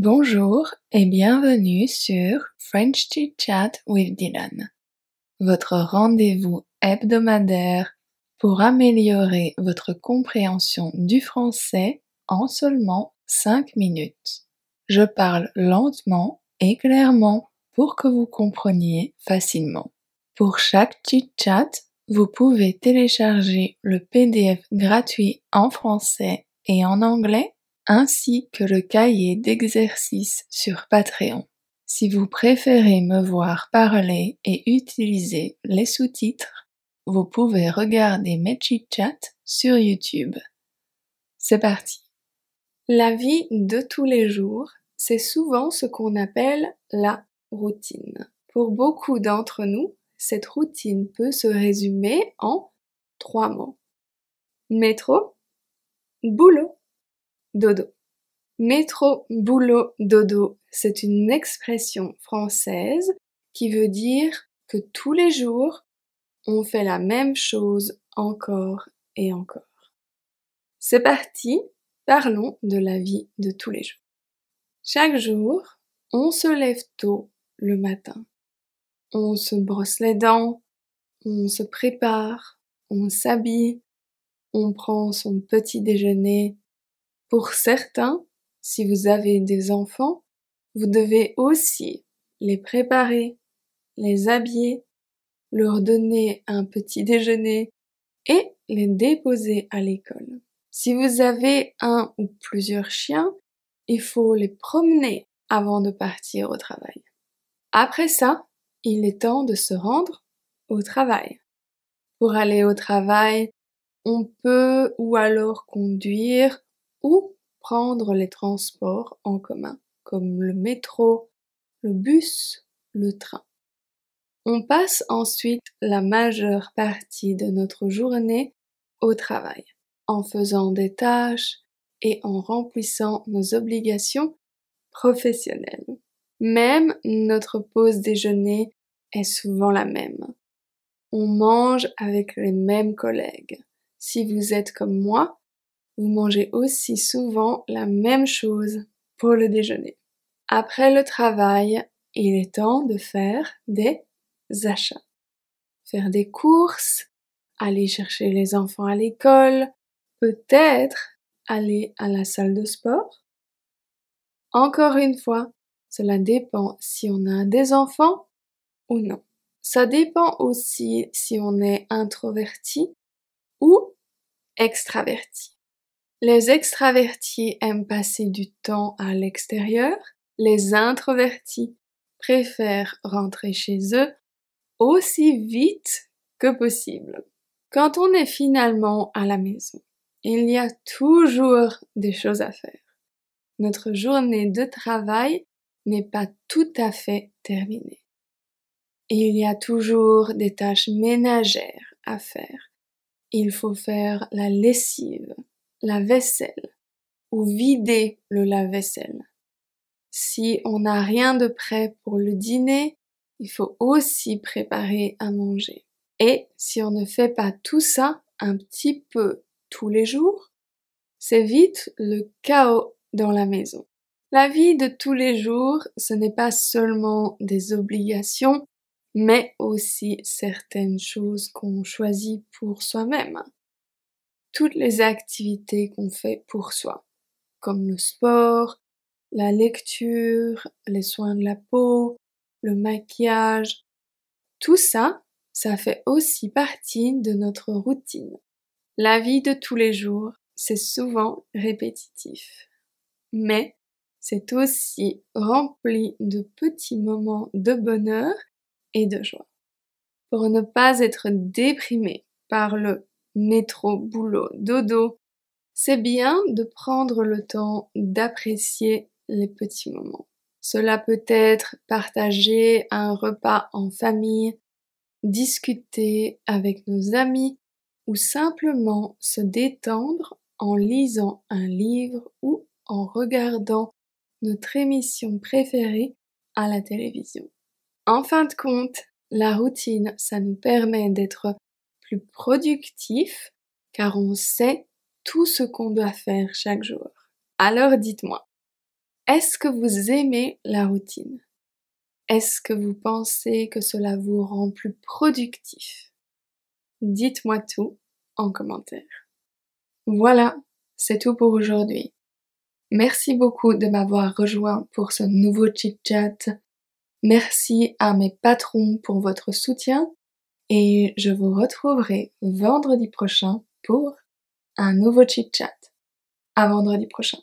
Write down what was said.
Bonjour et bienvenue sur French Chit Chat with Dylan, votre rendez-vous hebdomadaire pour améliorer votre compréhension du français en seulement 5 minutes. Je parle lentement et clairement pour que vous compreniez facilement. Pour chaque chit chat, vous pouvez télécharger le PDF gratuit en français et en anglais ainsi que le cahier d'exercices sur Patreon. Si vous préférez me voir parler et utiliser les sous-titres, vous pouvez regarder mes chit-chats sur YouTube. C'est parti. La vie de tous les jours, c'est souvent ce qu'on appelle la routine. Pour beaucoup d'entre nous, cette routine peut se résumer en trois mots. Métro, boulot, dodo. Métro, boulot, dodo, c'est une expression française qui veut dire que tous les jours, on fait la même chose encore et encore. C'est parti, parlons de la vie de tous les jours. Chaque jour, on se lève tôt le matin. On se brosse les dents, on se prépare, on s'habille, on prend son petit déjeuner pour certains, si vous avez des enfants, vous devez aussi les préparer, les habiller, leur donner un petit déjeuner et les déposer à l'école. Si vous avez un ou plusieurs chiens, il faut les promener avant de partir au travail. Après ça, il est temps de se rendre au travail. Pour aller au travail, on peut ou alors conduire ou prendre les transports en commun, comme le métro, le bus, le train. On passe ensuite la majeure partie de notre journée au travail, en faisant des tâches et en remplissant nos obligations professionnelles. Même notre pause déjeuner est souvent la même. On mange avec les mêmes collègues. Si vous êtes comme moi, vous mangez aussi souvent la même chose pour le déjeuner. Après le travail, il est temps de faire des achats. Faire des courses, aller chercher les enfants à l'école, peut-être aller à la salle de sport. Encore une fois, cela dépend si on a des enfants ou non. Ça dépend aussi si on est introverti ou extraverti. Les extravertis aiment passer du temps à l'extérieur, les introvertis préfèrent rentrer chez eux aussi vite que possible. Quand on est finalement à la maison, il y a toujours des choses à faire. Notre journée de travail n'est pas tout à fait terminée. Il y a toujours des tâches ménagères à faire. Il faut faire la lessive, la vaisselle ou vider le lave-vaisselle. Si on n'a rien de prêt pour le dîner, il faut aussi préparer à manger. Et si on ne fait pas tout ça un petit peu tous les jours, c'est vite le chaos dans la maison. La vie de tous les jours, ce n'est pas seulement des obligations, mais aussi certaines choses qu'on choisit pour soi-même toutes les activités qu'on fait pour soi, comme le sport, la lecture, les soins de la peau, le maquillage. Tout ça, ça fait aussi partie de notre routine. La vie de tous les jours, c'est souvent répétitif. Mais c'est aussi rempli de petits moments de bonheur et de joie. Pour ne pas être déprimé par le métro, boulot, dodo, c'est bien de prendre le temps d'apprécier les petits moments. Cela peut être partager un repas en famille, discuter avec nos amis ou simplement se détendre en lisant un livre ou en regardant notre émission préférée à la télévision. En fin de compte, la routine, ça nous permet d'être productif car on sait tout ce qu'on doit faire chaque jour. Alors dites-moi, Est-ce que vous aimez la routine? Est-ce que vous pensez que cela vous rend plus productif? Dites-moi tout en commentaire. Voilà, c'est tout pour aujourd'hui. Merci beaucoup de m'avoir rejoint pour ce nouveau chit-chat. Merci à mes patrons pour votre soutien et je vous retrouverai vendredi prochain pour un nouveau chit-chat. À vendredi prochain.